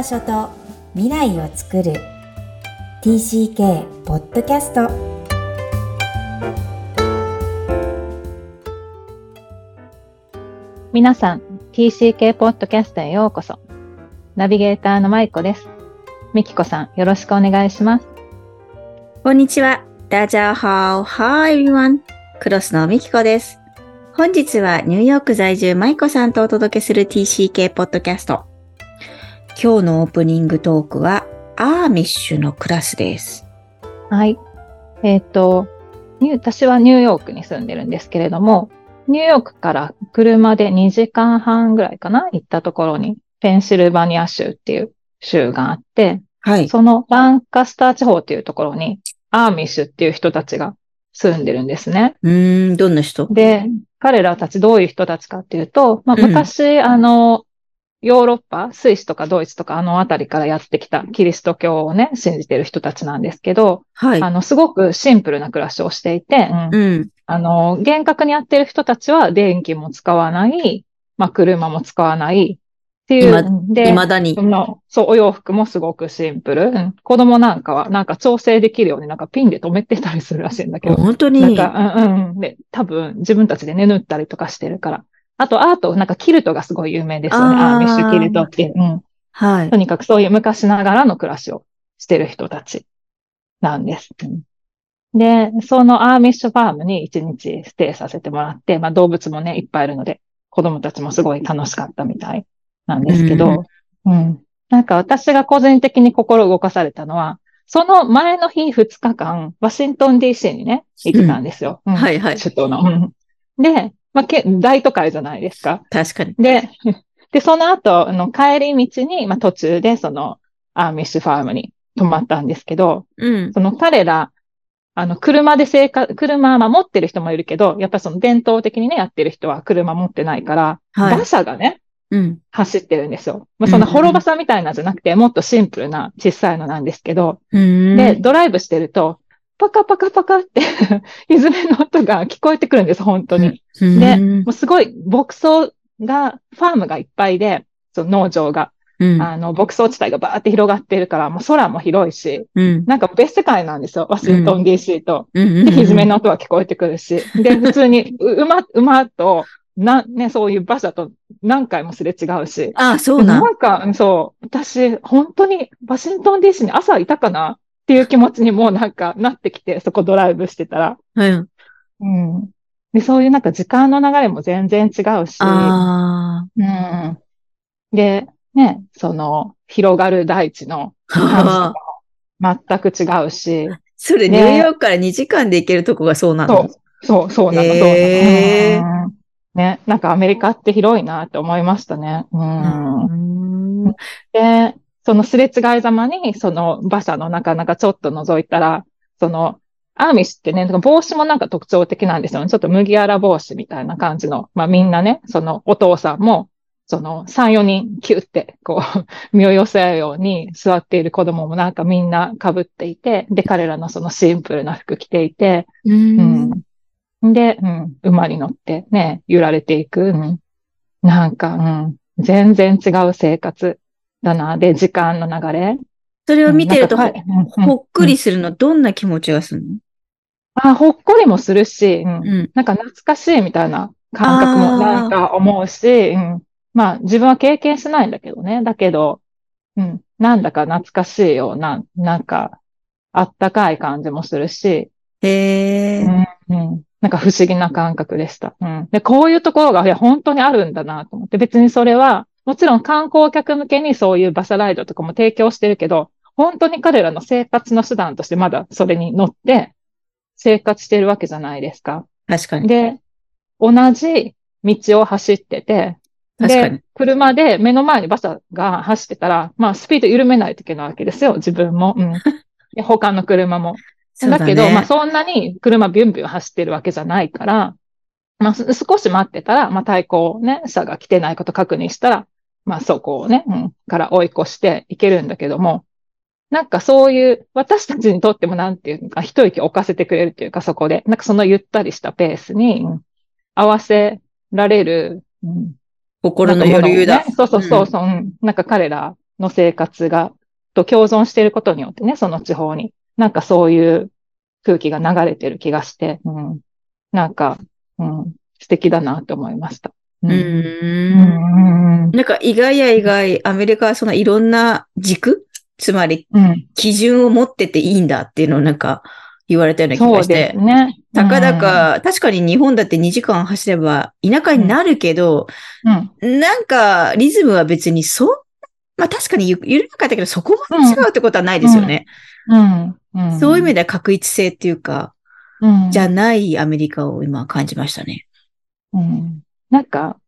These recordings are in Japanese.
場所と未来を作る TCK ポッドキャスト皆さん、TCK ポッドキャストへようこそ。ナビゲーターのまいこです。みきこさん、よろしくお願いします。こんにちは。ダジャーハオ。Hi everyone. クロスのみきこです。本日はニューヨーク在住マイコさんとお届けする TCK ポッドキャスト。今日のオープニングトークはアーミッシュのクラスです。はい。えっ、ー私はニューヨークに住んでるんですけれども、ニューヨークから車で2時間半ぐらいかな行ったところに、ペンシルバニア州っていう州があって、はい。そのランカスター地方っていうところに、アーミッシュっていう人たちが住んでるんですね。うーん、どんな人？で、彼らたちどういう人たちかっていうと、まあ、うん昔、あの、ヨーロッパ、スイスとかドイツとかあのあたりからやってきたキリスト教をね、信じてる人たちなんですけど、はい。あの、すごくシンプルな暮らしをしていて、うんうん。あの、厳格にやってる人たちは電気も使わない、まあ、車も使わないっていう。今で、未だにそ。のそう、お洋服もすごくシンプル。うん子供なんかは、なんか調整できるようになんかピンで留めてたりするらしいんだけど。本当に。なんか、うんうん。で、多分自分たちでね、縫ったりとかしてるから。あと、アート、なんかキルトがすごい有名ですよね。アーミッシュキルトっていう。うん。はいと。にかくそういう昔ながらの暮らしをしてる人たちなんです。うんで、そのアーミッシュファームに一日ステイさせてもらって、まあ動物もね、いっぱいいるので、子供たちもすごい楽しかったみたいなんですけど、うん。なんか私が個人的に心動かされたのは、その前の日2日間、ワシントン DC にね、行ってたんですよ。うんはいはい。首都の。うんで、まあ、け大都会じゃないですか。確かに。で、で、その後、あの、帰り道に、まあ、途中で、その、アーミッシュファームに泊まったんですけど、うん。その彼ら、あの、車で生活、車は持ってる人もいるけど、やっぱりその伝統的にね、やってる人は車持ってないから、はい馬車がね、うん。走ってるんですよ。まあ、そんなうんうん滅馬車みたいなんじゃなくて、もっとシンプルな小さいのなんですけど、うーん。で、ドライブしてると、パカパカパカって、泉の音が聞こえてくるんです、本当に。うん、でうんもうすごい牧草が、ファームがいっぱいで、その農場が、うん。あの、牧草地帯がバーって広がってるから、もう空も広いし、うん。なんか別世界なんですよ、ワシントン DC と。うん。で、ひずめの音は聞こえてくるし、で、普通に、う馬、馬と、な、ね、そういう馬車と何回もすれ違うし。あ、そうなん。なんか、そう、私、本当にワシントン DC に朝いたかなっていう気持ちにもうなんかなってきて、そこドライブしてたら。うん。うん。で、そういうなんか時間の流れも全然違うし。あうん。で、ね、その、広がる大地の感じとか全く違うし。それ、ニねューヨークから2時間で行けるとこがそうなの？そう、そう、そうなの、へーそうなの。うんね、なんかアメリカって広いなって思いましたね。うん。うん。で、そのすれ違いざまに、その馬車の中なんかちょっと覗いたら、その、アーミッシュってね、帽子もなんか特徴的なんですよね。ちょっと麦わら帽子みたいな感じの。まあみんなね、そのお父さんも、その3、4人キュってこう、身を寄せ合うように座っている子供もなんかみんな被っていて、で、彼らのそのシンプルな服着ていて、う。うんん。で、うん、馬に乗ってね、揺られていく。うん。なんか、うん、全然違う生活だな。で、時間の流れ。それを見てるとほっくりするの、どんな気持ちがするの？あ、ほっこりもするし、うん。うん。なんか懐かしいみたいな感覚もなんか思うし、うん。まあ、自分は経験しないんだけどね。だけど、うん。なんだか懐かしいような、なんか、あったかい感じもするし、へえ。うんうん。なんか不思議な感覚でした。うん。で、こういうところが、いや、本当にあるんだなと思って、別にそれは、もちろん観光客向けにそういう馬車ライドとかも提供してるけど、本当に彼らの生活の手段としてまだそれに乗って生活してるわけじゃないですか。確かに。で、同じ道を走ってて、で確かに、車で目の前に馬車が走ってたら、まあスピード緩めないといけないわけですよ、自分も。うん。で他の車も。そうだけど、ねまあそんなに車ビュンビュン走ってるわけじゃないから、まあす少し待ってたら、まあ対向ね、車が来てないこと確認したら、まあそこをね、うん、から追い越していけるんだけども、なんかそういう、私たちにとってもなんていうのか、一息置かせてくれるというか、そこで、なんかそのゆったりしたペースに、うん合わせられる、うん心の余裕だね。そうそうそうそう、うんなんか彼らの生活が、と共存していることによってね、その地方に。なんかそういう空気が流れてる気がして、うん、なんか、うん、素敵だなと思いました。うん。うんなんか意外や意外、アメリカはそのいろんな軸つまり、基準を持ってていいんだっていうのをなんか言われたような気がして。そうですね。たかだか、確かに日本だって2時間走れば田舎になるけど、うん、なんかリズムは別にそんまあ確かに緩やかだけどそこまで違うってことはないですよね。そういう意味では確一性っていうか、うん、じゃないアメリカを今感じましたね。うん。なんか、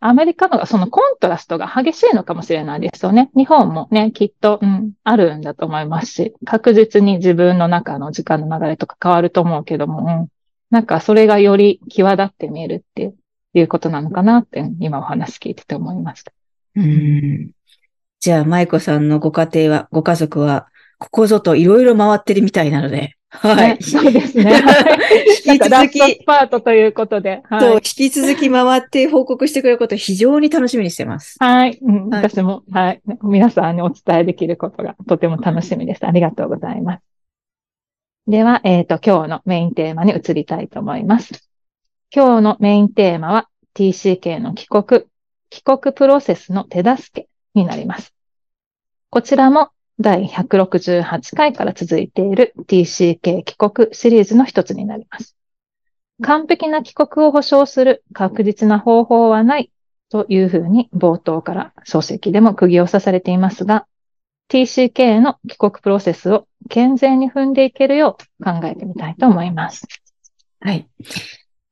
アメリカのがそのコントラストが激しいのかもしれないですよね。日本もね、きっと、うん、あるんだと思いますし、確実に自分の中の時間の流れとか変わると思うけども、うん、なんかそれがより際立って見えるっていうことなのかなって、今お話聞いてて思いました。うん。じゃあ、舞子さんのご家庭は、ご家族は、ここぞといろいろ回ってるみたいなので、はい。そうですね。引き続き。パートということで。はい、引き続き回って報告してくれることを非常に楽しみにしてます。はい。うん、はい、私も、はい。皆さんにお伝えできることがとても楽しみです。ありがとうございます。では、えっ、ー、と、今日のメインテーマに移りたいと思います。今日のメインテーマは TCK の帰国、帰国プロセスの手助けになります。こちらも第168回から続いている TCK 帰国シリーズの一つになります。完璧な帰国を保証する確実な方法はないというふうに冒頭から書籍でも釘を刺されていますが、TCK の帰国プロセスを健全に踏んでいけるよう考えてみたいと思います。はい。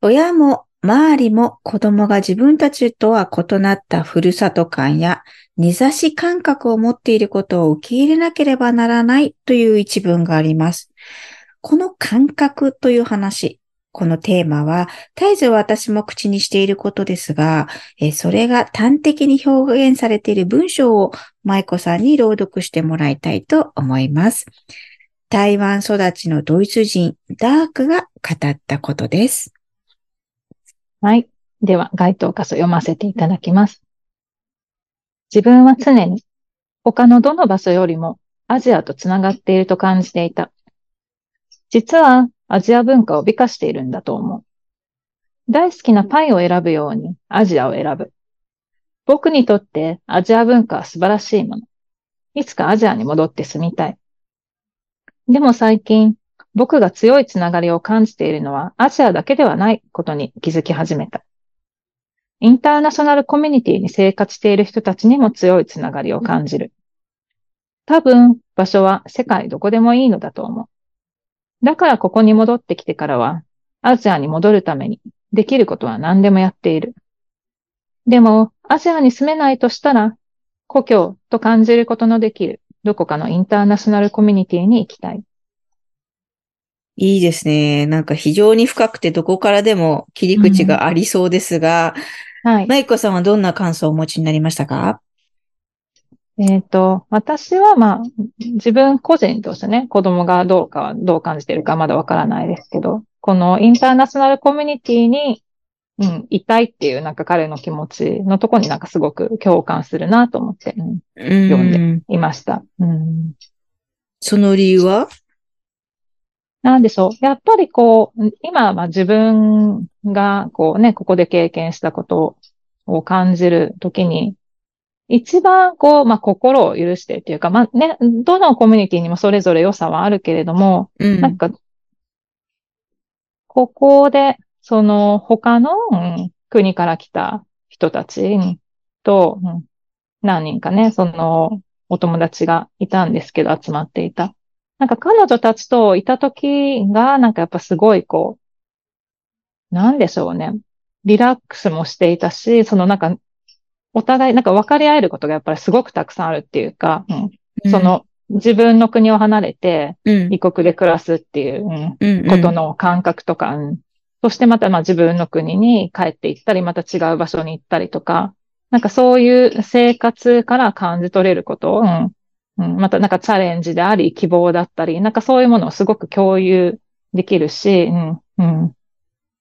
親も周りも子供が自分たちとは異なったふるさと感や根差し感覚を持っていることを受け入れなければならないという一文があります。この感覚という話、このテーマは、絶えず私も口にしていることですが、それが端的に表現されている文章を舞子さんに朗読してもらいたいと思います。台湾育ちのドイツ人、ダークが語ったことです。はい。では、該当箇所読ませていただきます。自分は常に他のどの場所よりもアジアとつながっていると感じていた。実はアジア文化を美化しているんだと思う。大好きなパイを選ぶようにアジアを選ぶ。僕にとってアジア文化は素晴らしいもの。いつかアジアに戻って住みたい。でも最近、僕が強いつながりを感じているのはアジアだけではないことに気づき始めた。インターナショナルコミュニティに生活している人たちにも強いつながりを感じる。多分、場所は世界どこでもいいのだと思う。だからここに戻ってきてからは、アジアに戻るためにできることは何でもやっている。でも、アジアに住めないとしたら、故郷と感じることのできるどこかのインターナショナルコミュニティに行きたい。いいですね。なんか非常に深くてどこからでも切り口がありそうですが、うん、はい。マイコさんはどんな感想をお持ちになりましたか？えっ、ー、と、私はまあ、自分個人としてね、子供がどうか、どう感じているかまだわからないですけど、このインターナショナルコミュニティに、うん、いたいっていうなんか彼の気持ちのとこになんかすごく共感するなと思って、うん、読んでいました。うん、その理由は？なんでしょう。やっぱりこう、今は自分がこうね、ここで経験したことを感じるときに、一番こう、まあ、心を許してっていうか、まあ、ね、どのコミュニティにもそれぞれ良さはあるけれども、うん、なんか、ここで、その他の、うん、国から来た人たちと、うん、何人かね、そのお友達がいたんですけど、集まっていた。なんか彼女たちといた時が、なんかやっぱすごいこう、なんでしょうね。リラックスもしていたし、そのなんか、お互いなんか分かり合えることがやっぱりすごくたくさんあるっていうか、うん、その自分の国を離れて、異国で暮らすっていう、うん、ことの感覚とか、うん、そしてまたまあ自分の国に帰って行ったり、また違う場所に行ったりとか、なんかそういう生活から感じ取れることを、うん、うん、またなんかチャレンジであり、希望だったり、なんかそういうものをすごく共有できるし、うん、うん。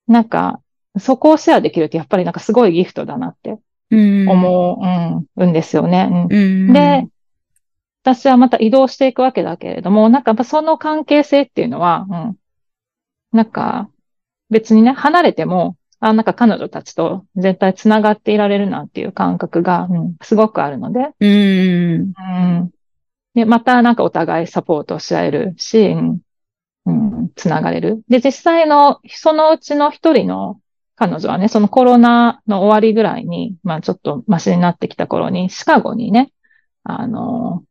なんか、そこをシェアできるってやっぱりなんかすごいギフトだなって思う、うん、うんですよね。うん、で、私はまた移動していくわけだけれども、なんかやっぱその関係性っていうのは、うん。なんか、別にね、離れても、あ、なんか彼女たちと絶対繋がっていられるなっていう感覚が、うん、すごくあるので、うん。うん。で、またなんかお互いサポートし合えるし、うん、うん、つながれる。で、実際の、そのうちの一人の彼女はね、そのコロナの終わりぐらいに、まあちょっとマシになってきた頃に、シカゴにね、あの、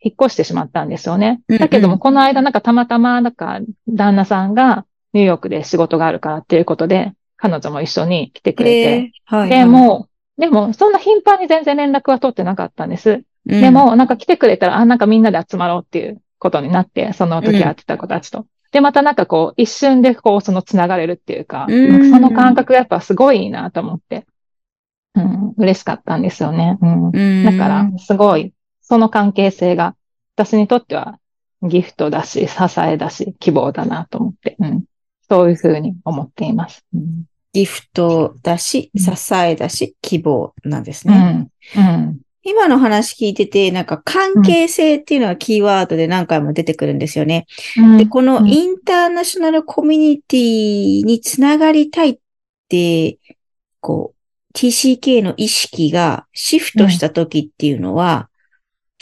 引っ越してしまったんですよね。だけども、この間なんかたまたま、なんか旦那さんがニューヨークで仕事があるからっていうことで、彼女も一緒に来てくれて、えーはい。で、もう、でも、そんな頻繁に全然連絡は取ってなかったんです。うん、でも、なんか来てくれたら、あ、なんかみんなで集まろうっていうことになって、その時会ってた子たちと。で、またなんかこう、一瞬でこう、その繋がれるっていうか、うんその感覚がやっぱすごいいいなと思って、うん、嬉しかったんですよね。うん。うん、だから、すごい、その関係性が、私にとってはギフトだし、支えだし、希望だなと思って、うん。そういうふうに思っています。うん。ギフトだし、うん支えだし、希望なんですね。うん。うん。今の話聞いてて、なんか関係性っていうのはキーワードで何回も出てくるんですよね。うんで、このうんインターナショナルコミュニティにつながりたいって、こう、TCK の意識がシフトした時っていうのは、うん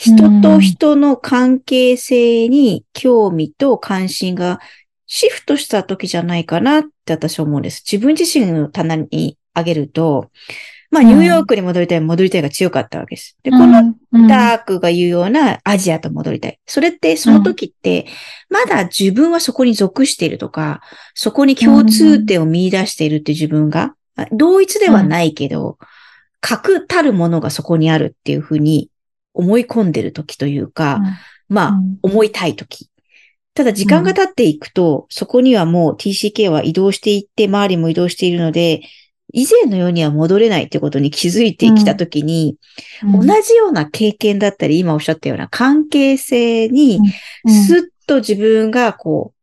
人と人の関係性に興味と関心がシフトした時じゃないかなって私は思うんです。自分自身の棚に上げると、まあ、うん。ニューヨークに戻りたい、戻りたいが強かったわけです。で、このうん。ダークが言うようなアジアと戻りたい。それって、その時って、まだ自分はそこに属しているとか、そこに共通点を見出しているって自分が、あ同一ではないけど、確たるものがそこにあるっていうふうに思い込んでる時というか、まあうん、思いたい時。ただ時間が経っていくと、そこにはもう TCK は移動していって、周りも移動しているので、以前のようには戻れないということに気づいてきた時に、うん。同じような経験だったり、今おっしゃったような関係性に、うん。スッと自分がこう、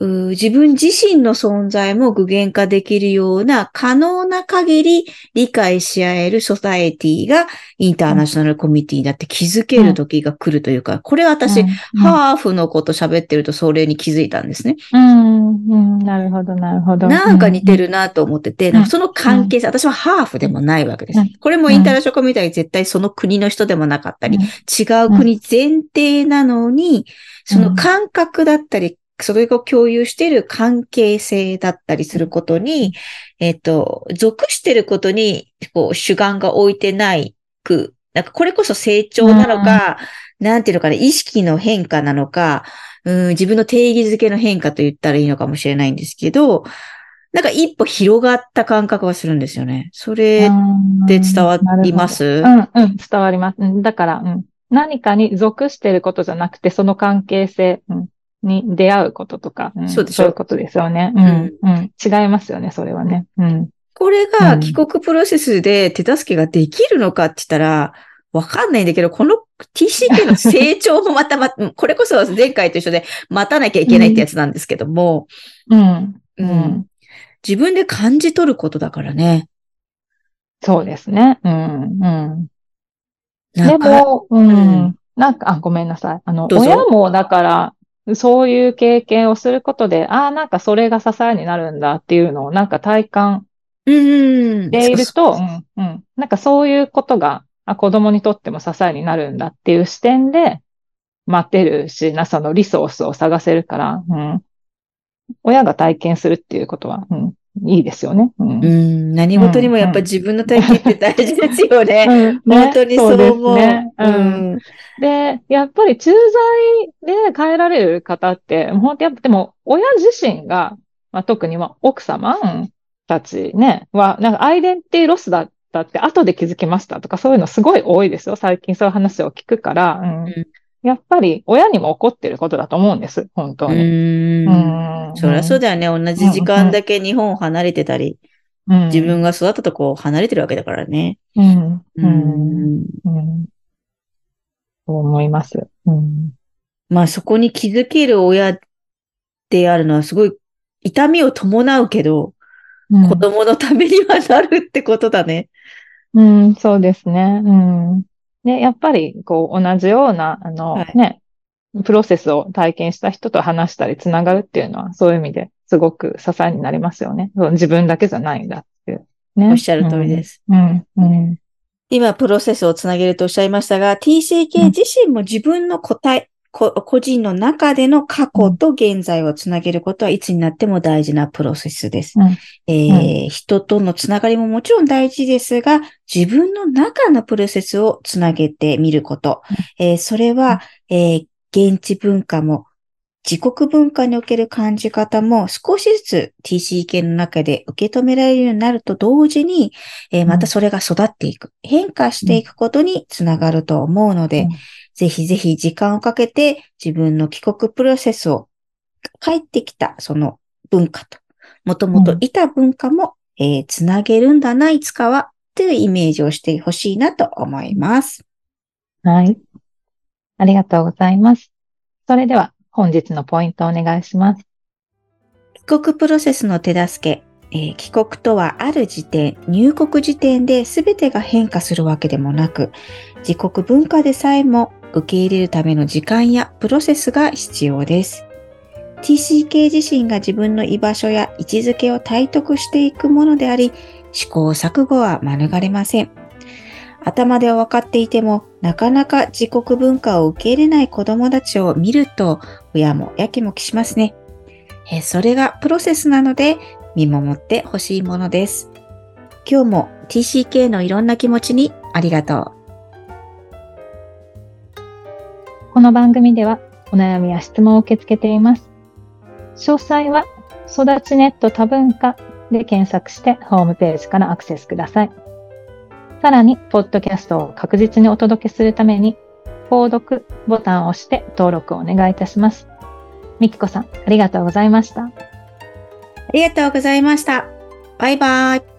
自分自身の存在も具現化できるような可能な限り理解し合えるソサエティがインターナショナルコミュニティになって気づける時が来るというか、これは私、うんハーフのこと喋ってるとそれに気づいたんですね。うん、うん、なるほど、なるほど。なんか似てるなと思ってて、その関係性、私はハーフでもないわけです。うん。これもインターナショナルコミュニティは絶対その国の人でもなかったり、違う国前提なのに、その感覚だったり、それを共有している関係性だったりすることに、えっと、属していることに、こう、主眼が置いてないく、なんかこれこそ成長なのか、なんていうのかな、意識の変化なのか、うん、自分の定義づけの変化と言ったらいいのかもしれないんですけど、なんか一歩広がった感覚がするんですよね。それって伝わります？うん、うん、伝わります。うんだから、うん、何かに属してることじゃなくて、その関係性、うんに出会うこととか、んそうでしょそういうことですよね。うん、うん、違いますよね、それはね。うん。これがうん帰国プロセスで手助けができるのかって言ったら、わかんないんだけど、この TCK の成長もまたま、これこそ前回と一緒で待たなきゃいけないってやつなんですけども、うん。ううんん。自分で感じ取ることだからね。そうですね。うん、うん。でも、ううんん。なんか、あ、ごめんなさい。あの、親もだから、そういう経験をすることで、ああ、なんかそれが支えになるんだっていうのを、なんか体感うん。していると、うん、うん。なんかそういうことが、あ、子供にとっても支えになるんだっていう視点で、待てるし、な、そのリソースを探せるから、うん。親が体験するっていうことは、うん、いいですよね。うん。うん、何事にもやっぱ自分の体験って大事ですよね。うんね本当にそう思う。ね。ううんん。で、やっぱり駐在で帰られる方って、本当やっぱでも、親自身が、まあ、特にまあ奥様たちね、は、なんかアイデンティロスだったって後で気づきましたとか、そういうのすごい多いですよ。最近そういう話を聞くから、うんうんやっぱり親にも起こってることだと思うんです。本当うに。ん。うんそりゃそうだよね。同じ時間だけ日本を離れてたり、うん自分が育ったとこを離れてるわけだからね。うん。ううん。ん。うん。そう思います。うん。まあそこに気づける親であるのはすごい痛みを伴うけど、うん子供のためにはなるってことだね。うん、そうですね。うん。で、やっぱり、こう、同じような、あの、はいね、プロセスを体験した人と話したりつながるっていうのは、そういう意味ですごく支えになりますよね。自分だけじゃないんだっていう。ね。おっしゃる通りですす。うん。うん。今、プロセスをつなげるとおっしゃいましたが、TCK 自身も自分の個体、こ個人の中での過去と現在をつなげることはいつになっても大事なプロセスです。うんえー人とのつながりももちろん大事ですが、自分の中のプロセスをつなげてみること。えーそれは、えー現地文化も自国文化における感じ方も少しずつ TCK の中で受け止められるようになると同時に、えーまたそれが育っていく、変化していくことにつながると思うので、うんぜひぜひ時間をかけて自分の帰国プロセスを帰ってきたその文化と、もともといた文化も、えーつなげるんだな、いつかは、というイメージをしてほしいなと思います。はい。ありがとうございます。それでは、本日のポイントをお願いします。帰国プロセスの手助け、えー帰国とはある時点、入国時点で全てが変化するわけでもなく、自国文化でさえも受け入れるための時間やプロセスが必要です。TCK 自身が自分の居場所や位置づけを体得していくものであり、試行錯誤は免れません。頭では分かっていても、なかなか自国文化を受け入れない子供たちを見ると、親もやきもきしますね。えそれがプロセスなので、見守ってほしいものです。今日も TCK のいろんな気持ちにありがとう。この番組では、お悩みや質問を受け付けています。詳細は、育ちネット多文化で検索してホームページからアクセスください。さらに、ポッドキャストを確実にお届けするために、購読ボタンを押して登録をお願いいたします。みきこさん、ありがとうございました。ありがとうございました。バイバイ。